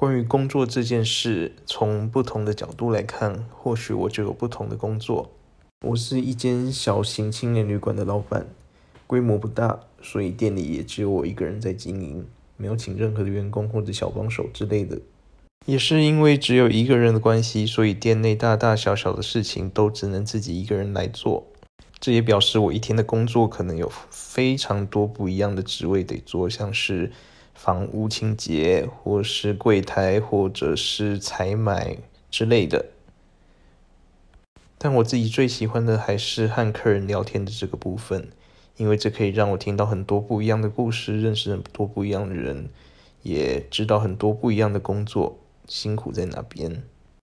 关于工作这件事，从不同的角度来看，或许我就有不同的工作。我是一间小型青年旅馆的老板，规模不大，所以店里也只有我一个人在经营，没有请任何的员工或者小帮手之类的。也是因为只有一个人的关系，所以店内大大小小的事情都只能自己一个人来做。这也表示我一天的工作可能有非常多不一样的职位得做，像是。房屋清洁，或是柜台，或者是采买之类的。但我自己最喜欢的还是和客人聊天的这个部分，因为这可以让我听到很多不一样的故事，认识很多不一样的人，也知道很多不一样的工作辛苦在哪边。